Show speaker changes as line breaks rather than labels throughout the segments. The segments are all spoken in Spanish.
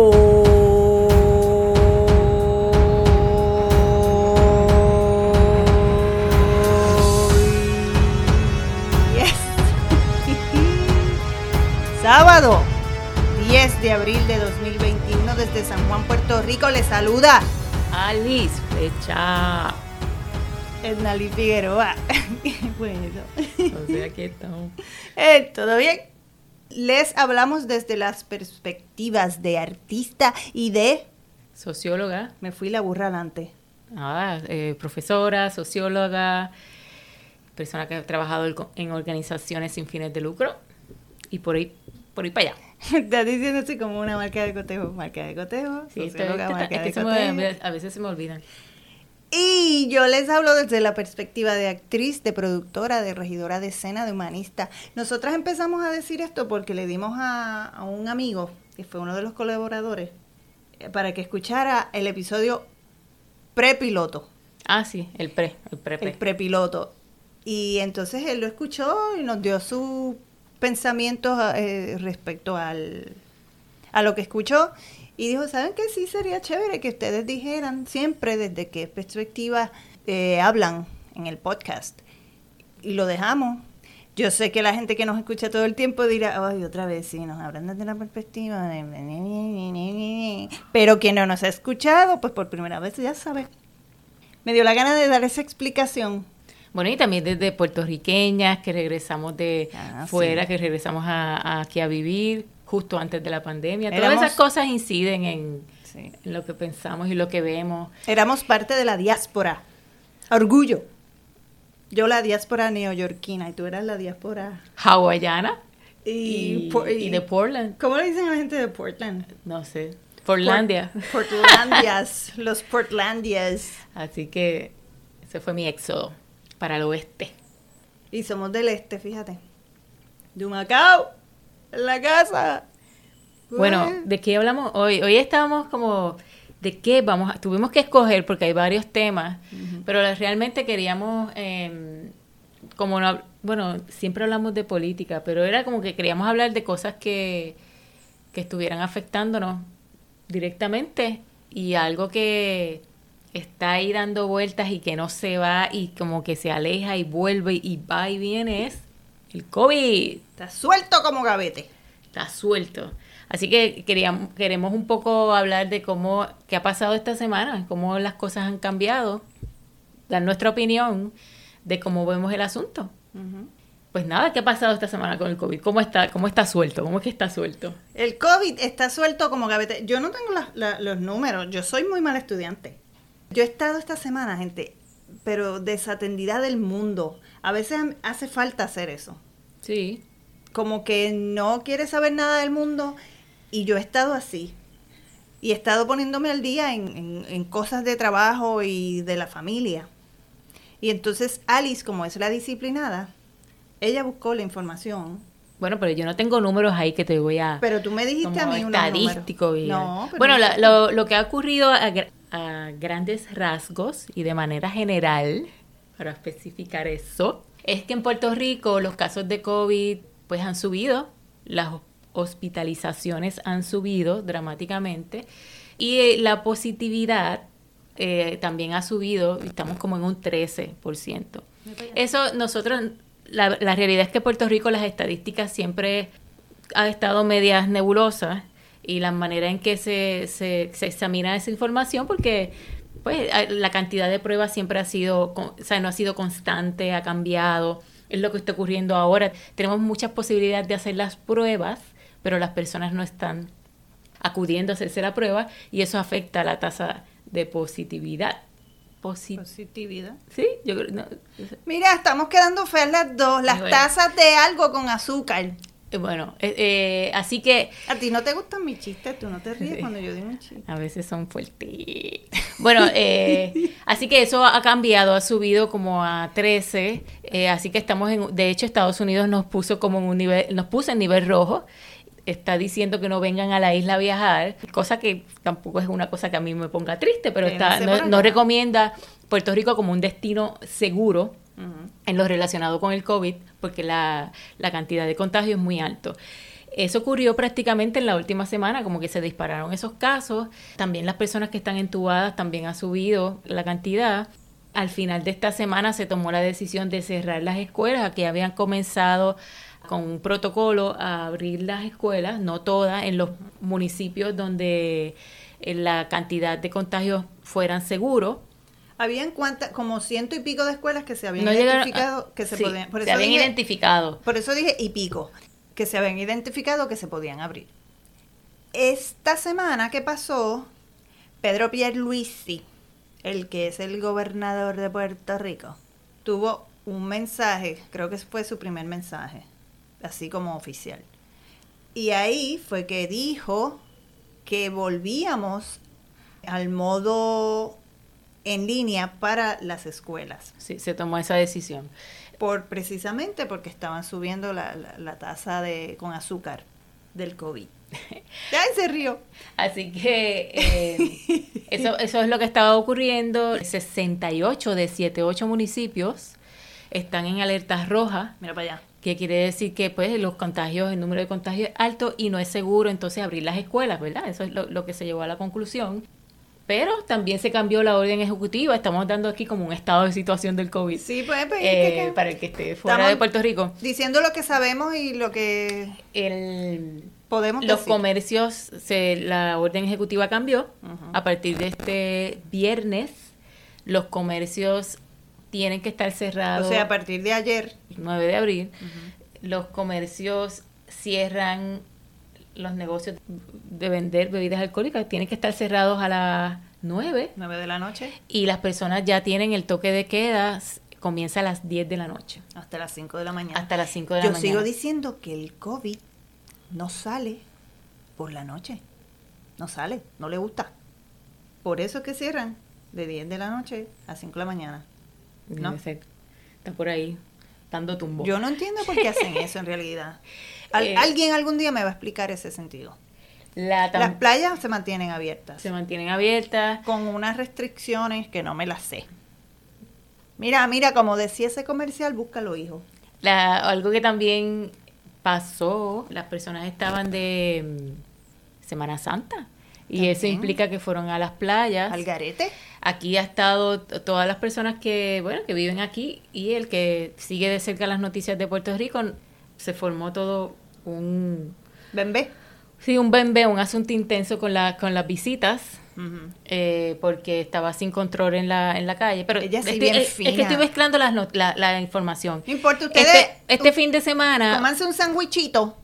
Sábado 10 de abril de 2021 desde San Juan, Puerto Rico, le saluda
Alice Fecha.
Ednali Figueroa. bueno,
O sea, aquí estamos.
Eh, ¿todo bien? Les hablamos desde las perspectivas de artista y de...
Socióloga,
Me fui la burra adelante.
ah, eh, profesora, socióloga, persona que ha trabajado en organizaciones sin fines de lucro y por ahí, por ahí para allá.
Estás diciendo así como una marca de cotejo, marca de cotejo,
Sí,
socióloga, marca
es
de
que
cotejo.
me- a veces se me olvidan.
Y yo les hablo desde la perspectiva de actriz, de productora, de regidora de escena, de humanista. Nosotras empezamos a decir esto porque le dimos a, a un amigo, que fue uno de los colaboradores, eh, para que escuchara el episodio prepiloto,
Ah, sí, el pre, el pre, pre.
el prepiloto. Y entonces él lo escuchó y nos dio sus pensamientos eh, respecto al, a lo que escuchó. Y dijo, ¿saben qué? Sí sería chévere que ustedes dijeran siempre desde qué perspectiva eh, hablan en el podcast. Y lo dejamos. Yo sé que la gente que nos escucha todo el tiempo dirá, ay, otra vez, sí, nos hablan desde la perspectiva de... Pero quien no nos ha escuchado, pues por primera vez ya sabe. Me dio la gana de dar esa explicación.
Bueno, y también desde puertorriqueñas que regresamos de
Ah,
fuera,
sí.
que regresamos a, a aquí a vivir justo antes de la pandemia. Todas
Éramos-
esas cosas inciden en,
Sí.
en lo que pensamos y lo que vemos.
Éramos parte de la diáspora. Orgullo. Yo la diáspora neoyorquina y tú eras la diáspora.
Hawaiana
Y,
y,
po- y-
y de Portland.
¿Cómo le dicen a la gente de Portland?
No sé. Portlandia.
Port- Portlandias. los Portlandias.
Así que ese fue mi éxodo para el oeste.
Y somos del este, fíjate. De Macao. En la casa.
Bueno,
Ué.
¿de qué hablamos hoy? Hoy estábamos como, ¿de qué vamos a, Tuvimos que escoger porque hay varios temas, pero realmente queríamos, eh, como no, bueno, siempre hablamos de política, pero era como que queríamos hablar de cosas que, que estuvieran afectándonos directamente y algo que está ahí dando vueltas y que no se va y como que se aleja y vuelve y va y viene es el COVID
Está suelto como gavete.
está suelto. Así que queríamos, queremos un poco hablar de cómo, qué ha pasado esta semana, cómo las cosas han cambiado, dar nuestra opinión de cómo vemos el asunto. Pues nada, ¿qué ha pasado esta semana con el COVID? ¿Cómo está, cómo está suelto? ¿Cómo es que está suelto?
El COVID está suelto como gavete. Yo no tengo la- la- los números. Yo soy muy mal estudiante. Yo he estado esta semana, gente, pero desatendida del mundo. A veces hace falta hacer eso.
Sí.
Como que no quiere saber nada del mundo. Y yo he estado así. Y he estado poniéndome al día en, en- en cosas de trabajo y de la familia. Y entonces Alice, como es la disciplinada, ella buscó la información.
Bueno, pero yo no tengo números ahí que te voy a...
Pero tú me dijiste a mí unos
estadístico.
No, pero
bueno,
no-
lo, lo que ha ocurrido a, gra- a grandes rasgos y de manera general, para especificar eso, es que en Puerto Rico los casos de COVID pues han subido, las hospitalizaciones han subido dramáticamente y eh, la positividad eh, también ha subido, estamos como en un 13%. Eso nosotros, la, la realidad es que Puerto Rico las estadísticas siempre ha estado medias nebulosas y la manera en que se, se, se examina esa información porque pues la cantidad de pruebas siempre ha sido, con- o sea, no ha sido constante, ha cambiado, es lo que está ocurriendo ahora. Tenemos muchas posibilidades de hacer las pruebas, pero las personas no están acudiendo a hacerse la prueba y eso afecta la tasa de positividad. Posi-
Positividad.
sí, yo creo, no,
Mira, estamos quedando feas las dos. Las
Bueno.
tazas de algo con azúcar.
Eh, bueno, eh, eh, así que
A ti no te gustan mis chistes, tú no te ríes
Sí.
cuando yo digo un chiste.
A veces son fuertes. Bueno, eh, así que eso ha cambiado, ha subido como a 13, eh, así que estamos en, de hecho Estados Unidos nos puso como en un nivel, nos puso en nivel rojo, está diciendo que no vengan a la isla a viajar, cosa que tampoco es una cosa que a mí me ponga triste, pero está, no, no recomienda Puerto Rico como un destino seguro En lo relacionado con el COVID, porque la, la cantidad de contagio es muy alto. Eso ocurrió prácticamente en la última semana, como que se dispararon esos casos. También las personas que están entubadas también ha subido la cantidad. Al final de esta semana se tomó la decisión de cerrar las escuelas que habían comenzado con un protocolo a abrir las escuelas, no todas, en los municipios donde eh, la cantidad de contagios fueran seguros.
Habían cuántas, como ciento y pico de escuelas que se habían
No llegaron-
identificado, que se
sí,
podían, por
se
eso
habían
dije-
identificado.
Por eso dije y pico, que se habían identificado que se podían abrir. Esta semana que pasó, Pedro Pierluisi, el que es el gobernador de Puerto Rico, tuvo un mensaje, creo que fue su primer mensaje, así como oficial. Y ahí fue que dijo que volvíamos al modo en línea para las escuelas
Sí, se tomó esa decisión.
por precisamente porque estaban subiendo la, la- la tasa de con azúcar del COVID. ¡Ay, se rió!
Así que eh, eso, eso es lo que estaba ocurriendo. 68 de 78 municipios están en alertas rojas,
Mira para allá.
que quiere decir que pues los contagios, el número de contagios es alto y no es seguro entonces abrir las escuelas, ¿verdad? Eso es lo, lo que se llevó a la conclusión. Pero también se cambió la orden ejecutiva. Estamos dando aquí como un estado de situación del COVID.
Sí, pues, pues,
eh,
que- que-
para el que esté fuera
Estamos
de Puerto Rico.
diciendo lo que sabemos y lo que
El,
podemos
los
decir.
comercios, se, la orden ejecutiva cambió. A partir de este viernes, los comercios tienen que estar cerrados.
O sea, a partir de ayer.
9 de abril, los comercios cierran los negocios de vender bebidas alcohólicas, tienen que estar cerrados a las 9
9 de la noche
y las personas ya tienen el toque de queda, comienza a las 10 de la noche,
hasta las 5 de la mañana.
hasta las 5 de la
Yo
mañana.
sigo diciendo que el COVID no sale por la noche. No sale, no le gusta. Por eso es que cierran de 10 de la noche a 5 de la mañana. ¿no?
Debe ser. Está por ahí, dando tumbo.
Yo no entiendo por qué hacen eso en realidad. Al-
Eh,
alguien algún día me va a explicar ese sentido.
La
Las playas se mantienen abiertas
se mantienen abiertas.
con unas restricciones que no me las sé. Mira, mira, como decía ese comercial, búscalo, hijo.
La, algo que también pasó, las personas estaban de mm, Semana Santa y eso implica que fueron a las playas.
Al garete.
Aquí ha estado todas las personas que, bueno, que viven aquí y el que sigue de cerca las noticias de Puerto Rico, se formó todo un,
ve.
sí, un bembe, un asunto intenso con, la, con las visitas. Eh, porque estaba sin control en la, en la calle. Pero
Ella sí
estoy-
bien
es, es que estoy mezclando las not- la, la información.
No importa, ustedes
Este, este fin de semana
Tómanse un sandwichito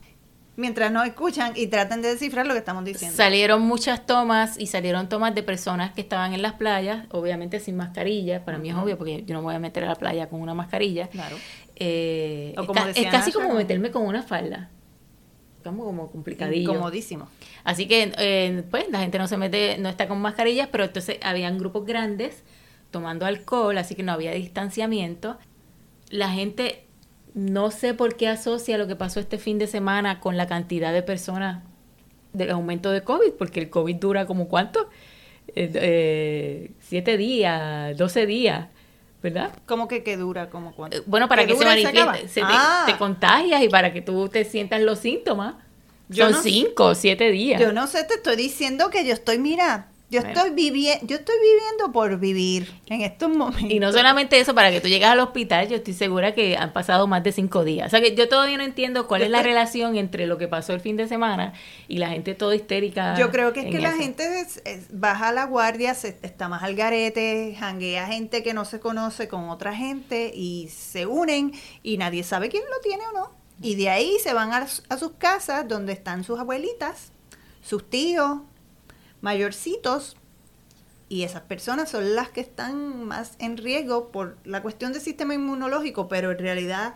mientras nos escuchan y traten de descifrar lo que estamos diciendo.
salieron muchas tomas y salieron tomas de personas que estaban en las playas, obviamente sin mascarilla. Para mí es obvio porque yo no me voy a meter a la playa con una mascarilla.
Claro.
Eh,
O
es,
como
ca-
decía
es casi como- meterme con una falda. Como, como complicadillo.
Incomodísimo.
Así que, eh, pues, la gente no se mete, no está con mascarillas, pero entonces habían grupos grandes tomando alcohol, así que no había distanciamiento. La gente, no sé por qué asocia lo que pasó este fin de semana con la cantidad de personas del aumento de COVID, porque el COVID dura como cuánto? Eh, eh, siete días, doce días, ¿verdad?
¿Cómo que que dura? como cuánto?
Eh, Bueno, para
¿Que
se manifieste, se te,
Ah.
te contagias y para que tú te sientas los síntomas.
Yo
Son
no-
cinco o siete días.
Yo no sé, te estoy diciendo que yo estoy, mira, yo
Bueno.
estoy viviendo, yo estoy viviendo por vivir en estos momentos.
Y no solamente eso, para que tú llegues al hospital, yo estoy segura que han pasado más de cinco días. O sea que yo todavía no entiendo cuál
Yo
es la relación entre lo que pasó el fin de semana y la gente toda histérica.
Yo creo que es que la gente es- es- baja la guardia, se, está más al garete, janguea gente que no se conoce con otra gente y se unen y nadie sabe quién lo tiene o no. Y de ahí se van a sus casas donde están sus abuelitas, sus tíos, mayorcitos. Y esas personas son las que están más en riesgo por la cuestión del sistema inmunológico, pero en realidad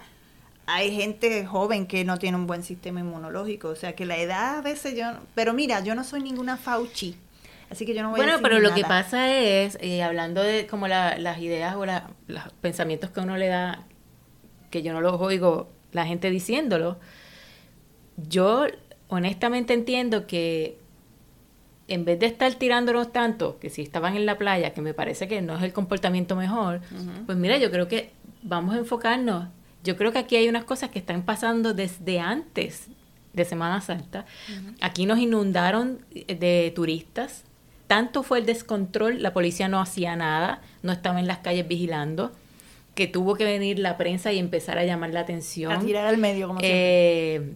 hay gente joven que no tiene un buen sistema inmunológico, o sea que la edad a veces yo, pero mira, yo no soy ninguna Fauci, así que yo no voy a
Bueno,
decir
pero lo que pasa es, eh, hablando de como la- las ideas o la- los pensamientos que uno le da, que yo no los oigo la gente diciéndolo, yo honestamente entiendo que en vez de estar tirándonos tanto, que si estaban en la playa, que me parece que no es el comportamiento mejor, pues mira, yo creo que vamos a enfocarnos. Yo creo que aquí hay unas cosas que están pasando desde antes de Semana Santa, aquí nos inundaron de turistas. Tanto fue el descontrol, la policía no hacía nada, no estaba en las calles vigilando, que tuvo que venir la prensa y empezar a llamar la atención.
A tirar al medio, como
eh,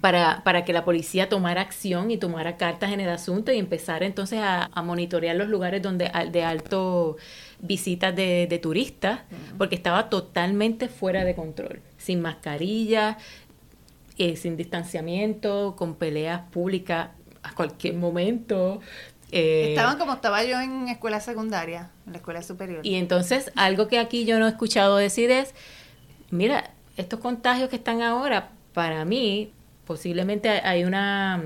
para, para que la policía tomara acción y tomara cartas en el asunto y empezara entonces a, monitorear los lugares donde de alto visitas de, turistas, porque estaba totalmente fuera de control, sin mascarilla, eh, sin distanciamiento, con peleas públicas a cualquier momento.
Eh, Estaban como estaba yo en escuela secundaria, en la escuela superior.
Y entonces, algo que aquí yo no he escuchado decir es, mira, estos contagios que están ahora, para mí, posiblemente hay una,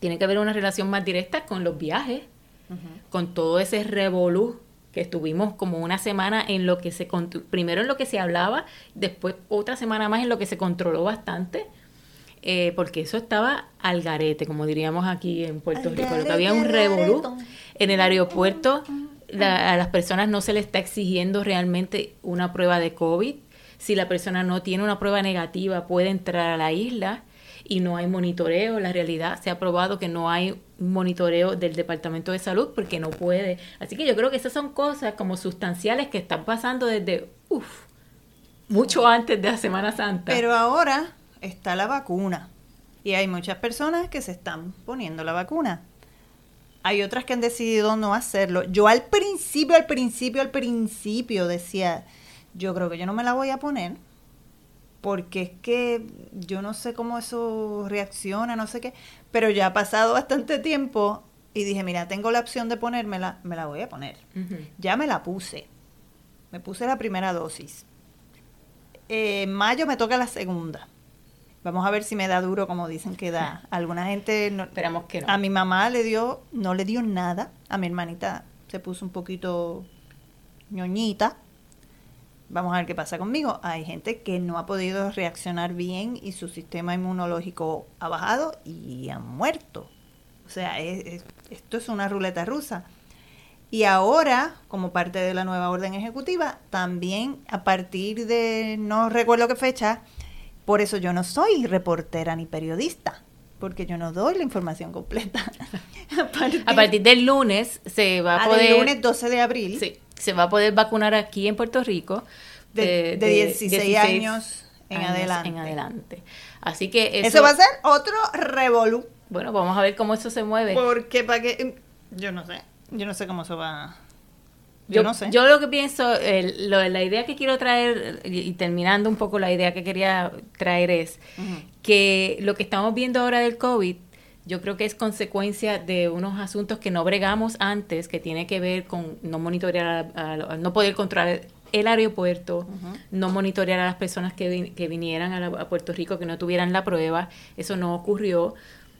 tiene que haber una relación más directa con los viajes, con todo ese revolú que estuvimos como una semana en lo que se primero en lo que se hablaba, después otra semana más en lo que se controló bastante, eh, porque eso estaba al garete, como diríamos aquí en Puerto Rico, lo que había un revolú en el aeropuerto. a las personas no se le está exigiendo realmente una prueba de COVID. Si la persona no tiene una prueba negativa, puede entrar a la isla y no hay monitoreo. La realidad se ha probado que no hay un monitoreo del Departamento de Salud porque no puede. Así que yo creo que esas son cosas como sustanciales que están pasando desde, uff, mucho antes de la Semana Santa.
Pero ahora está la vacuna y hay muchas personas que se están poniendo la vacuna. Hay otras que han decidido no hacerlo. Yo al principio, al principio, al principio decía, yo creo que yo no me la voy a poner porque es que yo no sé cómo eso reacciona, no sé qué, pero ya ha pasado bastante tiempo y dije, mira, tengo la opción de ponérmela, me la voy a poner. Ya me la puse, me puse la primera dosis. Eh, en mayo me toca la segunda. Vamos a ver si me da duro como dicen que da. Alguna gente
no, esperamos que no.
A mi mamá le dio, no le dio nada. A mi hermanita se puso un poquito ñoñita Vamos a ver qué pasa conmigo. Hay gente que no ha podido reaccionar bien y su sistema inmunológico ha bajado y han muerto. O sea, esto es una ruleta rusa. Y ahora, como parte de la nueva orden ejecutiva, también a partir de, no recuerdo qué fecha, por eso yo no soy reportera ni periodista, porque yo no doy la información completa.
a, partir, del lunes se va a ah, poder... El
lunes 12 de abril.
Sí se va a poder vacunar aquí en Puerto Rico
de, 16, años en adelante.
En adelante. Así que
eso, va a ser otro revolú.
Bueno, vamos a ver cómo eso se mueve.
Porque para que yo no sé, yo no sé cómo eso va. Yo, no sé.
Yo lo que pienso, lo, la idea que quiero traer, y, terminando un poco la idea que quería traer es que lo que estamos viendo ahora del COVID yo creo que es consecuencia de unos asuntos que no bregamos antes, que tiene que ver con no monitorear, no poder controlar el aeropuerto, no monitorear a las personas que, que vinieran a, Puerto Rico, que no tuvieran la prueba. Eso no ocurrió,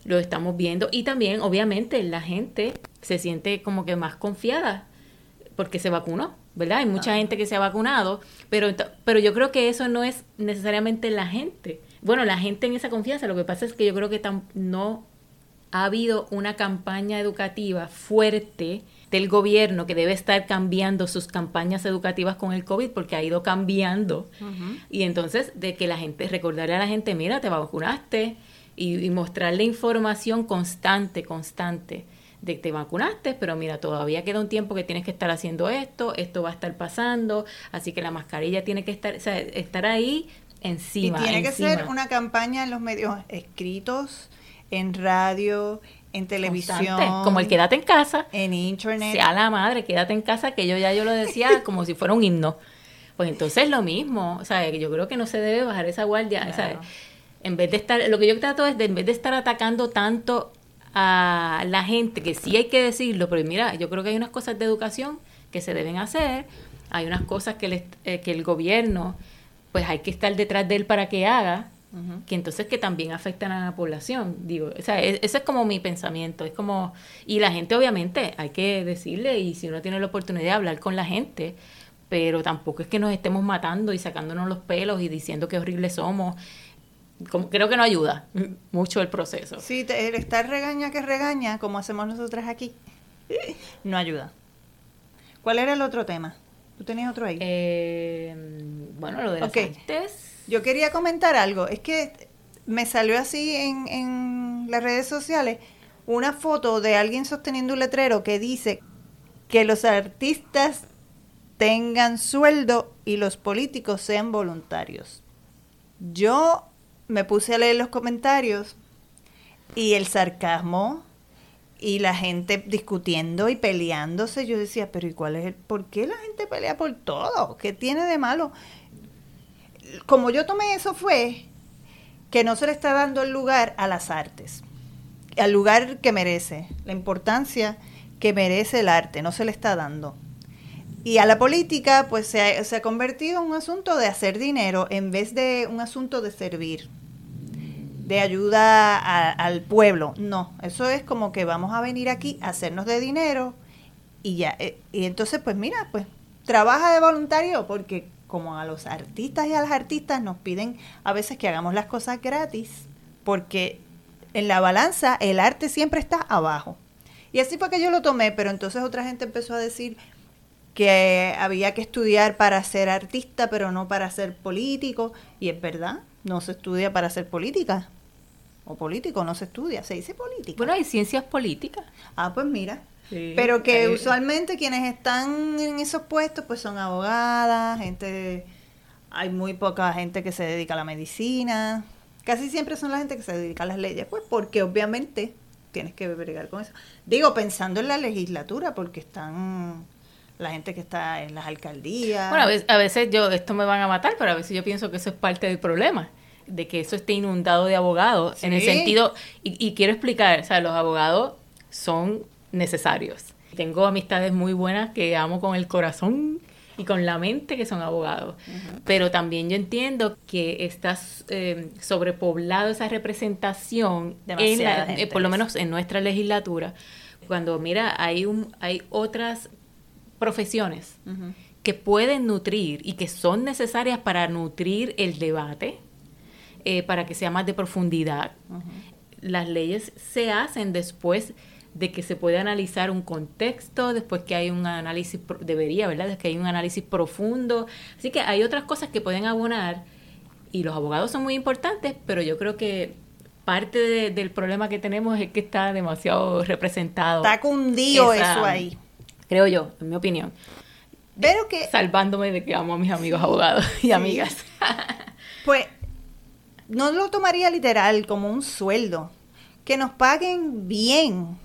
lo estamos viendo. Y también, obviamente, la gente se siente como que más confiada porque se vacunó, ¿verdad? Hay mucha gente que se ha vacunado, pero, pero yo creo que eso no es necesariamente la gente. Bueno, la gente en esa confianza, lo que pasa es que yo creo que no ha habido una campaña educativa fuerte del gobierno que debe estar cambiando sus campañas educativas con el COVID porque ha ido cambiando. Y entonces de que la gente, recordarle a la gente, mira, te vacunaste y, mostrarle información constante, constante de que te vacunaste, pero mira, todavía queda un tiempo que tienes que estar haciendo esto, esto va a estar pasando, así que la mascarilla tiene que estar, o sea, estar ahí encima.
Y tiene que ser una campaña en los medios escritos, en radio, en televisión.
Como el quédate en casa.
En internet.
Sea la madre, quédate en casa, que yo ya yo lo decía como si fuera un himno. Pues entonces lo mismo, o sea, yo creo que no se debe bajar esa guardia, En vez de estar, lo que yo trato es de, en vez de estar atacando tanto a la gente, que sí hay que decirlo, pero mira, yo creo que hay unas cosas de educación que se deben hacer, hay unas cosas que, eh, que el gobierno, pues hay que estar detrás de él para que haga, que entonces que también afectan a la población. Digo, o sea, e, ese es como mi pensamiento, es como, y la gente obviamente hay que decirle, y si uno tiene la oportunidad de hablar con la gente, pero tampoco es que nos estemos matando y sacándonos los pelos y diciendo que horribles somos. Como, creo que no ayuda mucho el proceso.
Sí, el estar regaña que regaña, como hacemos nosotras aquí, no ayuda. ¿Cuál era el otro tema? ¿Tú tenías otro ahí?
Eh, bueno, lo de las
Yo quería comentar algo. Es que me salió así en, en las redes sociales una foto de alguien sosteniendo un letrero que dice que los artistas tengan sueldo y los políticos sean voluntarios. Yo me puse a leer los comentarios y el sarcasmo y la gente discutiendo y peleándose, yo decía, pero ¿y cuál es el por qué la gente pelea por todo? ¿Qué tiene de malo? Como yo tomé eso fue que no se le está dando el lugar a las artes, al lugar que merece, la importancia que merece el arte, no se le está dando. Y a la política, pues se ha, convertido en un asunto de hacer dinero en vez de un asunto de servir, de ayuda al pueblo. No, eso es como que vamos a venir aquí a hacernos de dinero y ya. Eh, Y entonces, pues mira, pues trabaja de voluntario porque como a los artistas y a las artistas nos piden a veces que hagamos las cosas gratis, porque en la balanza el arte siempre está abajo. Y así fue que yo lo tomé, pero entonces otra gente empezó a decir que había que estudiar para ser artista, pero no para ser político. Y es verdad, no se estudia para ser política. O político, no se estudia, se dice política.
Bueno, hay ciencias políticas.
ah, pues mira.
Sí,
pero que usualmente quienes están en esos puestos pues son abogadas, gente, hay muy poca gente que se dedica a la medicina, casi siempre son la gente que se dedica a las leyes, pues porque obviamente tienes que bregar con eso. Digo, pensando en la legislatura, porque están la gente que está en las alcaldías.
Bueno, a veces, a veces yo, esto me van a matar, pero a veces yo pienso que eso es parte del problema, de que eso esté inundado de abogados, en el sentido, y, y quiero explicar, o sea, los abogados son necesarios. Tengo amistades muy buenas que amo con el corazón y con la mente que son abogados, pero también yo entiendo que está eh, sobrepoblado esa representación, en la- eh, por lo menos en nuestra legislatura, cuando mira, hay, un, hay otras profesiones que pueden nutrir y que son necesarias para nutrir el debate, eh, para que sea más de profundidad. Las leyes se hacen después de que se puede analizar un contexto, después que hay un análisis, debería, ¿verdad? De que hay un análisis profundo. Así que hay otras cosas que pueden abonar y los abogados son muy importantes, pero yo creo que parte de- del problema que tenemos es que está demasiado representado.
Está cundido
esa-
eso ahí.
Creo yo, en mi opinión
Pero que
salvándome de que amo a mis amigos abogados y amigas.
Pues no lo tomaría literal como un sueldo. Que nos paguen bien.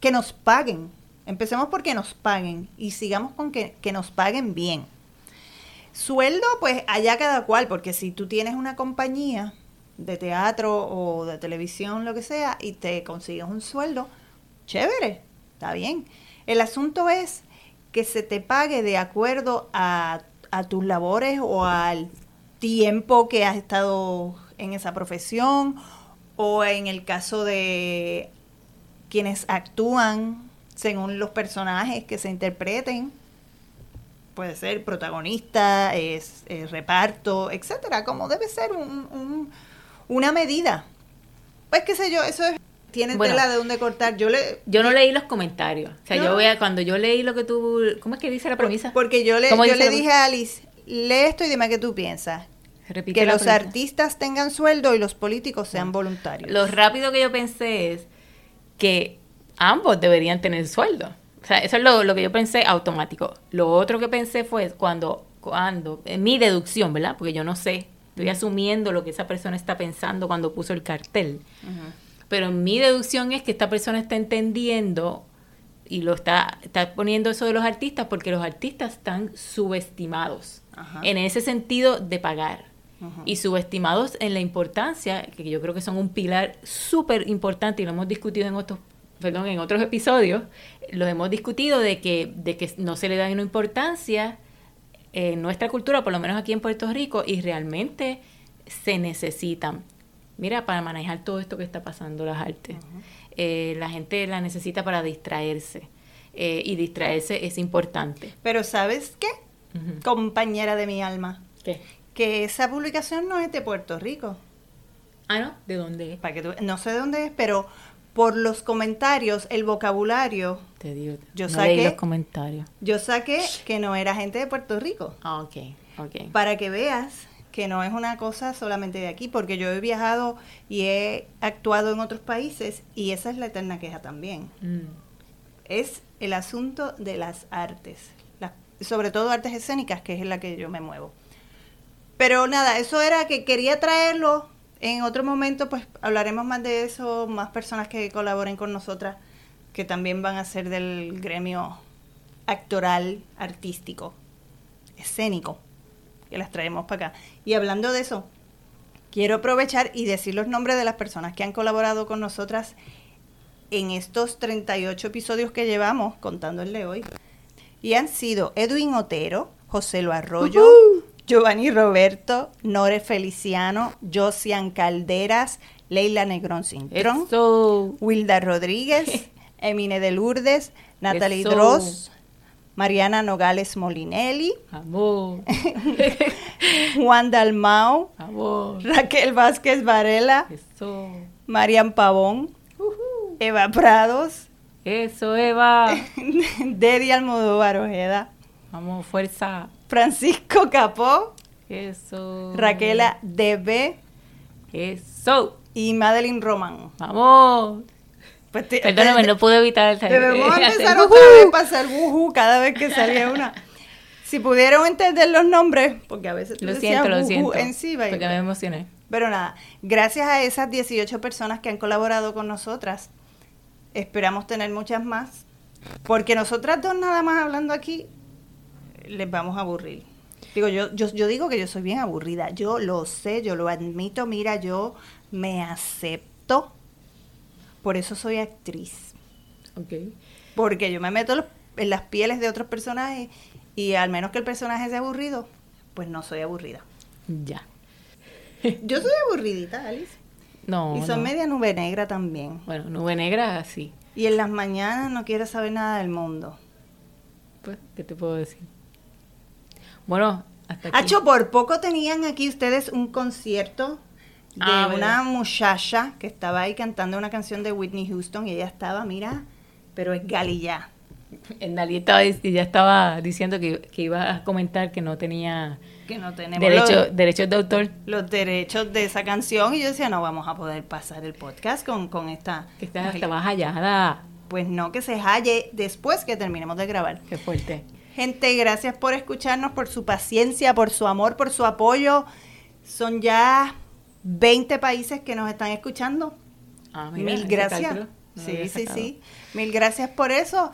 Que nos paguen. Empecemos por que nos paguen y sigamos con que, que nos paguen bien. Sueldo, pues allá cada cual, porque si tú tienes una compañía de teatro o de televisión, lo que sea, y te consigues un sueldo, chévere, está bien. El asunto es que se te pague de acuerdo a, a tus labores o al tiempo que has estado en esa profesión o en el caso de quienes actúan según los personajes que se interpreten puede ser protagonista, es, es reparto, etcétera, como debe ser un, un- una medida. Pues qué sé yo, eso es, tiene
Bueno.
tela de donde cortar. Yo le
Yo no leí los comentarios. O sea,
No.
yo voy a, cuando yo leí lo que tú, ¿cómo es que dice la premisa?
porque yo le,
¿Cómo
yo le dije a Alice, lee esto y dime qué tú piensas.
Repite
Que los artistas tengan sueldo y los políticos sean voluntarios.
Lo rápido que yo pensé es que ambos deberían tener sueldo. O sea, eso es lo, lo que yo pensé automático. Lo otro que pensé fue cuando, cuando, en mi deducción, ¿verdad? Porque yo no sé, estoy asumiendo lo que esa persona está pensando cuando puso el cartel. Pero mi deducción es que esta persona está entendiendo y lo está, está poniendo eso de los artistas porque los artistas están subestimados
Ajá.
en ese sentido de pagar Y subestimados en la importancia, que yo creo que son un pilar súper importante y lo hemos discutido en otros, perdón, en otros episodios, lo hemos discutido de que, de que no se le da una importancia en nuestra cultura, por lo menos aquí en Puerto Rico, y realmente se necesitan. Mira, para manejar todo esto que está pasando las artes. Eh, la gente la necesita para distraerse. eh, y distraerse es importante.
Pero ¿sabes qué? Compañera de mi alma,
¿Qué?
Que esa publicación no es de Puerto Rico.
Ah, ¿no? ¿De dónde es?
Para que tú- no sé de dónde es, pero por los comentarios, el vocabulario,
Te digo.
Yo
no
saqué-
leí los comentarios.
yo saqué que no era gente de Puerto Rico.
Ah, ok, ok.
Para que veas que no es una cosa solamente de aquí, porque yo he viajado y he actuado en otros países y esa es la eterna queja también.
Mm.
Es el asunto de las artes, las- sobre todo artes escénicas, que es en la que yo me muevo. Pero nada, eso era que quería traerlo. En otro momento, pues hablaremos más de eso, más personas que colaboren con nosotras, que también van a ser del gremio actoral, artístico, escénico, que las traemos para acá. Y hablando de eso, quiero aprovechar y decir los nombres de las personas que han colaborado con nosotras en estos 38 episodios que llevamos, contando el de hoy. Y han sido Edwin Otero, José Lo Arroyo, Giovanni Roberto, Nore Feliciano, Josian Calderas, Leila Negrón Cintrón. Wilda Rodríguez, Emine de Lourdes, Natalie
Eso.
Dross, Mariana Nogales Molinelli,
Amor.
Juan Dalmau,
Amor.
Raquel Vázquez Varela,
Eso.
Marian Pavón, Eva Prados,
Eso, Eva.
Dedi Almodóvar Ojeda,
Vamos, fuerza.
Francisco Capó,
Eso.
Raquela DB
Eso.
y Madeline Roman.
Vamos.
Pues te-
Perdóname,
te-
no pude evitar
Debemos
hacer
empezar otra vez para hacer wujú cada vez que salía una. Si pudieron entender los nombres, porque a veces
Lo siento, lo siento.
encima y-
Porque me emocioné.
Pero nada, gracias a esas 18 personas que han colaborado con nosotras, esperamos tener muchas más, porque nosotras dos nada más hablando aquí, les vamos a aburrir. Digo, yo, yo, yo digo que yo soy bien aburrida, yo lo sé, yo lo admito, mira, yo me acepto, por eso soy actriz,
Ok.
porque yo me meto los- en las pieles de otros personajes y al menos que el personaje sea aburrido, pues no soy aburrida.
Ya.
Yo soy aburridita, Alice.
No.
y son
no.
media nube negra también.
Bueno, nube negra, sí.
Y en las mañanas no quiero saber nada del mundo.
Pues, ¿qué te puedo decir? Bueno, hasta aquí.
Hacho, por poco tenían aquí ustedes un concierto de
Ah,
una muchacha que estaba ahí cantando una canción de Whitney Houston y ella estaba, mira, pero es galilla.
En estaba, ya estaba diciendo que, que iba a comentar que no tenía
Que no tenemos
derecho,
los,
derechos de autor.
los derechos de esa canción. Y yo decía, no vamos a poder pasar el podcast con, con esta.
Que está,
mujer.
estaba hallada.
Pues no, que se halle después que terminemos de grabar.
Qué fuerte.
Gente, gracias por escucharnos, por su paciencia, por su amor, por su apoyo. Son ya 20 países que nos están escuchando.
Ah, mira,
Mil gracias.
no
sí, sí, sí. Mil gracias por eso.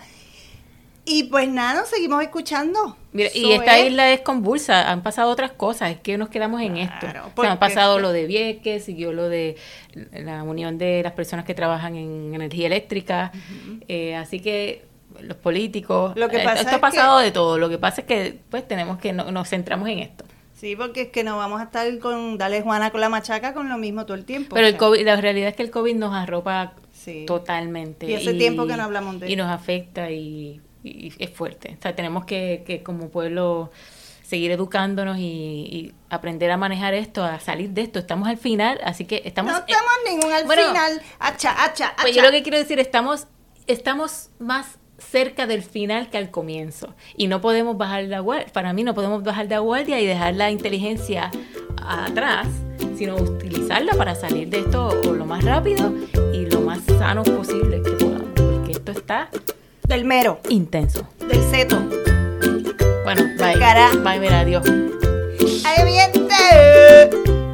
Y pues nada, nos seguimos escuchando.
Mira, y esta
es.
isla es convulsa, han pasado otras cosas, es que nos quedamos en esto.
Claro,
O sea,
porque-
han pasado lo de Vieques, siguió lo de la unión de las personas que trabajan en energía eléctrica, eh, así que los políticos,
Lo que
eh,
pasa
esto
es
ha pasado
que-
de todo, lo que pasa es que pues tenemos que, no- nos centramos en esto.
Sí, porque es que no vamos a estar con, dale Juana con la machaca con lo mismo todo el tiempo.
Pero
o
el COVID, la realidad es que el COVID nos arropa
Sí.
totalmente.
Y hace tiempo que no hablamos de
Y nos afecta y, y es fuerte. O sea, tenemos que, que como pueblo seguir educándonos y, y aprender a manejar esto, a salir de esto. Estamos al final, así que estamos...
No estamos ningún al
Bueno,
final. Hacha, hacha, hacha.
Pues yo lo que quiero decir, estamos, estamos más cerca del final que al comienzo. Y no podemos bajar la guardia, para mí no podemos bajar la guardia y dejar la inteligencia atrás, sino utilizarla para salir de esto lo más rápido y lo más sano posible que podamos. Porque esto está
Del mero,
intenso.
del seto.
Bueno, bye.
Cara.
Bye, mira, adiós.
¡Ay, viente!